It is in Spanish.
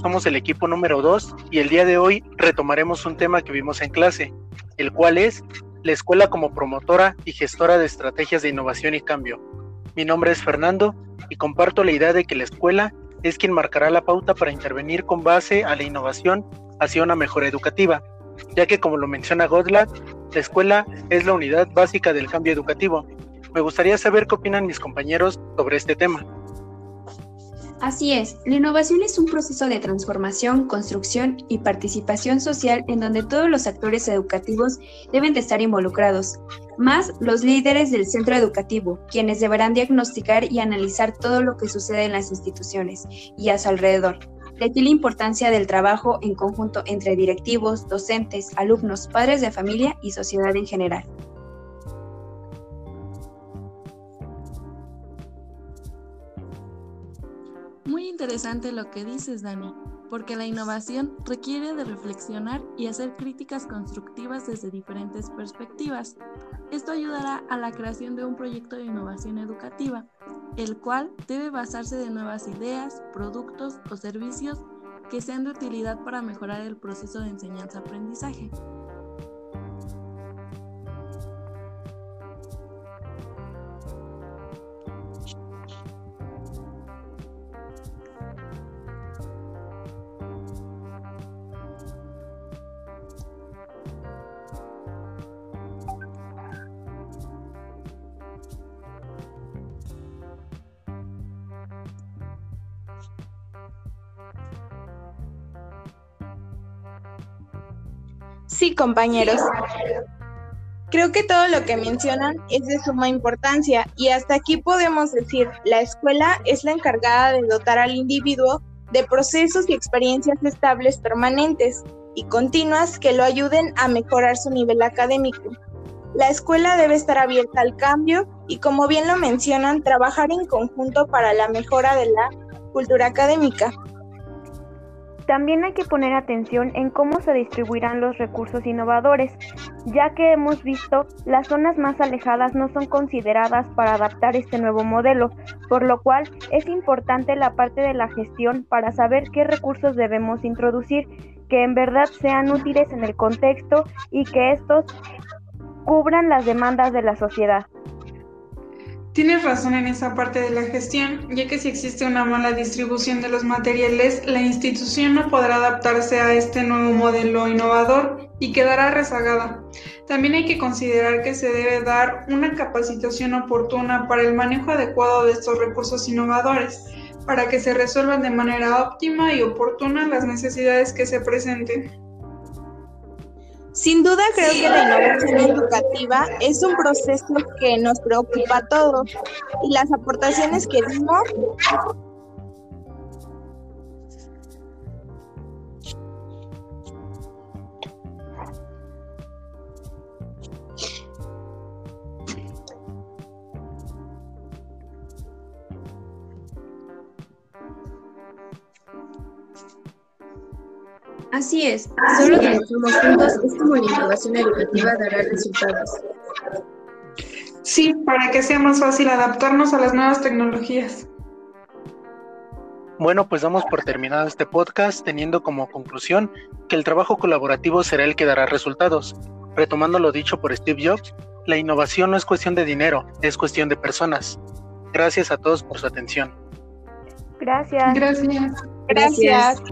somos el equipo número 2 y el día de hoy retomaremos un tema que vimos en clase, el cual es la escuela como promotora y gestora de estrategias de innovación y cambio. Mi nombre es Fernando y comparto la idea de que la escuela es quien marcará la pauta para intervenir con base a la innovación hacia una mejora educativa, ya que como lo menciona Godlad, la escuela es la unidad básica del cambio educativo. Me gustaría saber qué opinan mis compañeros sobre este tema. Así es, la innovación es un proceso de transformación, construcción y participación social en donde todos los actores educativos deben de estar involucrados, más los líderes del centro educativo, quienes deberán diagnosticar y analizar todo lo que sucede en las instituciones y a su alrededor. De aquí la importancia del trabajo en conjunto entre directivos, docentes, alumnos, padres de familia y sociedad en general. Muy interesante lo que dices, Dani, porque la innovación requiere de reflexionar y hacer críticas constructivas desde diferentes perspectivas. Esto ayudará a la creación de un proyecto de innovación educativa, el cual debe basarse de nuevas ideas, productos o servicios que sean de utilidad para mejorar el proceso de enseñanza-aprendizaje. Sí, compañeros. Creo que todo lo que mencionan es de suma importancia y hasta aquí podemos decir, la escuela es la encargada de dotar al individuo de procesos y experiencias estables permanentes y continuas que lo ayuden a mejorar su nivel académico. La escuela debe estar abierta al cambio y, como bien lo mencionan, trabajar en conjunto para la mejora de la cultura académica. También hay que poner atención en cómo se distribuirán los recursos innovadores, ya que hemos visto las zonas más alejadas no son consideradas para adaptar este nuevo modelo, por lo cual es importante la parte de la gestión para saber qué recursos debemos introducir, que en verdad sean útiles en el contexto y que estos cubran las demandas de la sociedad. Tienes razón en esa parte de la gestión, ya que si existe una mala distribución de los materiales, la institución no podrá adaptarse a este nuevo modelo innovador y quedará rezagada. También hay que considerar que se debe dar una capacitación oportuna para el manejo adecuado de estos recursos innovadores, para que se resuelvan de manera óptima y oportuna las necesidades que se presenten. Sin duda creo que la innovación educativa es un proceso que nos preocupa a todos y las aportaciones que dimos Así es, solo trabajamos juntos es como la innovación educativa dará resultados. Sí, para que sea más fácil adaptarnos a las nuevas tecnologías. Bueno, pues damos por terminado este podcast teniendo como conclusión que el trabajo colaborativo será el que dará resultados. Retomando lo dicho por Steve Jobs, la innovación no es cuestión de dinero, es cuestión de personas. Gracias a todos por su atención. Gracias. Gracias. Gracias.